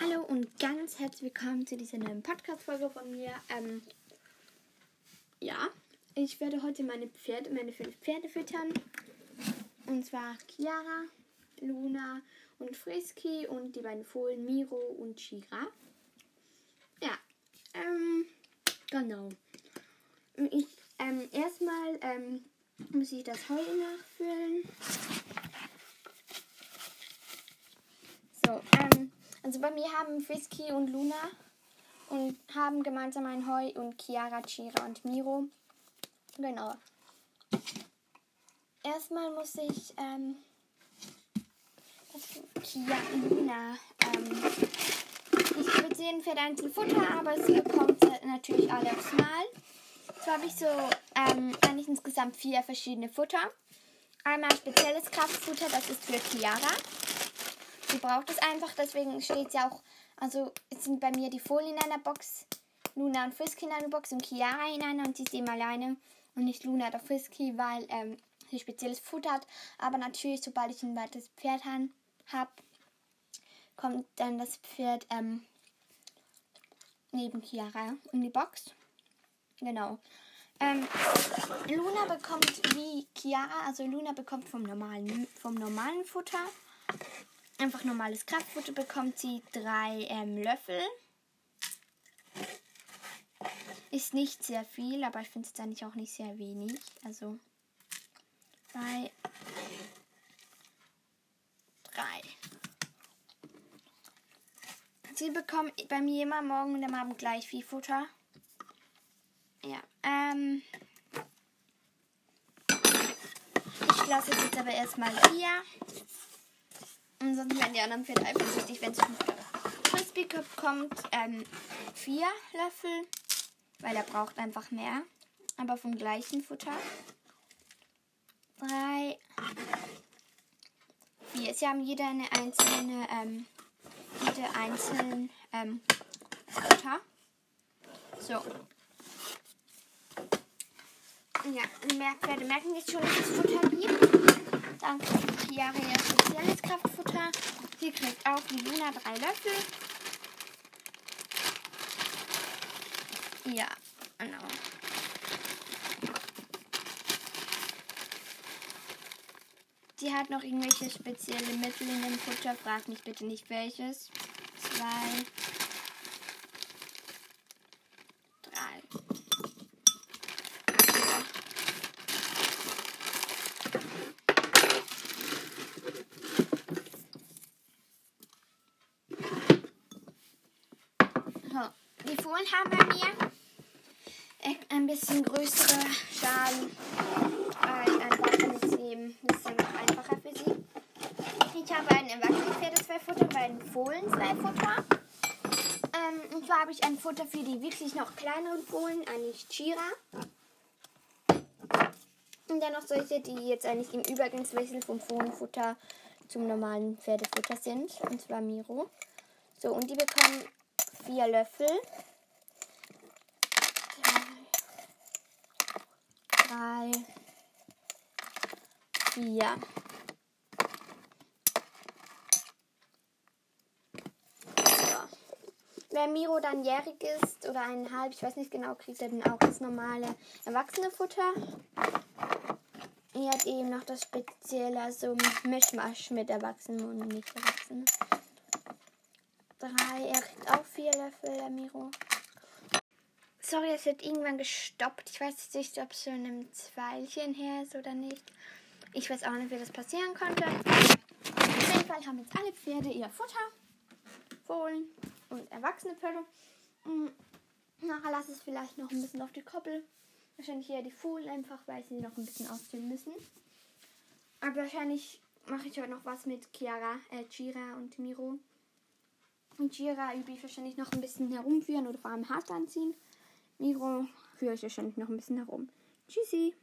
Hallo und ganz herzlich willkommen zu dieser neuen Podcast-Folge von mir. Ähm, ja, ich werde heute meine Pferde, meine fünf Pferde füttern. Und zwar Chiara, Luna und Frisky und die beiden Fohlen Miro und Chira. Ja, ähm, genau. Ich, ähm, erstmal, ähm, muss ich das Heu nachfüllen. So, ähm, also bei mir haben Frisky und Luna und haben gemeinsam ein Heu und Chiara, Chira und Miro. Genau. Erstmal muss ich ähm, das Kia Luna. Ähm, ich würde sehen für einzelne Futter, aber sie bekommt natürlich alle aufs Mal. So habe ich so ähm, eigentlich insgesamt vier verschiedene Futter. Einmal spezielles Kraftfutter, das ist für Chiara. Sie braucht es einfach, deswegen steht sie auch, also es sind bei mir die Folien in einer Box, Luna und Frisky in einer Box und Chiara in einer und sie ist eben alleine und nicht Luna oder Frisky, weil ähm, sie spezielles Futter hat. Aber natürlich, sobald ich ein weiteres Pferd habe, kommt dann das Pferd ähm, neben Chiara in die Box. Genau. Ähm, Luna bekommt wie Chiara, also Luna bekommt vom normalen, vom normalen Futter einfach normales Kraftfutter bekommt sie drei ähm, Löffel. Ist nicht sehr viel, aber ich finde es dann auch nicht sehr wenig. Also drei. Drei. Sie bekommt bei mir immer morgen und am Abend gleich viel Futter. Ja, ähm. Ich lasse es jetzt aber erstmal hier. Und sonst werden die anderen Pferde eifersüchtig, wenn es zum Frisbee kommt. Ähm, vier Löffel, weil er braucht einfach mehr. Aber vom gleichen Futter. Drei, vier. Sie haben jeder eine einzelne, ähm, jede einzelne ähm, Futter. So. Ja, Pferde merken jetzt schon, dass es Futter gibt. Dann kriegt Chiara ihr spezielles Kraftfutter. Auch wie Luna drei Löffel. Ja, genau. Sie hat noch irgendwelche spezielle Mittel in dem Futter. Frag mich bitte nicht welches. Zwei. Die Fohlen haben bei mir ein bisschen größere Schalen, weil einfach jetzt eben ein bisschen einfacher für sie. Ich habe ein erwachsenen zwei Futter, bei den Fohlen zwei Futter. Ähm, und zwar habe ich ein Futter für die wirklich noch kleineren Fohlen, eigentlich Chira. Und dann noch solche, die jetzt eigentlich im Übergangswechsel vom Fohlenfutter zum normalen Pferdefutter sind. Und zwar Miro. So, und die bekommen vier Löffel. Drei, vier. Wenn Miro dann jährig ist oder eineinhalb, ich weiß nicht genau, kriegt er dann auch das normale erwachsene Futter. Er hat eben noch das spezielle, so Mischmasch mit Erwachsenen und nicht Erwachsenen drei. Er kriegt auch vier Löffel, der Miro. Sorry, es wird irgendwann gestoppt. Ich weiß nicht, ob es schon im Zweilchen her ist oder nicht. Ich weiß auch nicht, wie das passieren konnte. Auf jeden Fall haben jetzt alle Pferde ihr Futter, Fohlen und erwachsene Pferde. Mm, nachher lasse ich es vielleicht noch ein bisschen auf die Koppel. Wahrscheinlich eher die Fohlen einfach, weil sie noch ein bisschen ausziehen müssen. Aber wahrscheinlich mache ich heute noch was mit Chiara, äh, Chira und Miro. Und Jira übe ich wahrscheinlich noch ein bisschen herumführen oder vor allem hart anziehen. Miro führe ich wahrscheinlich noch ein bisschen herum. Tschüssi!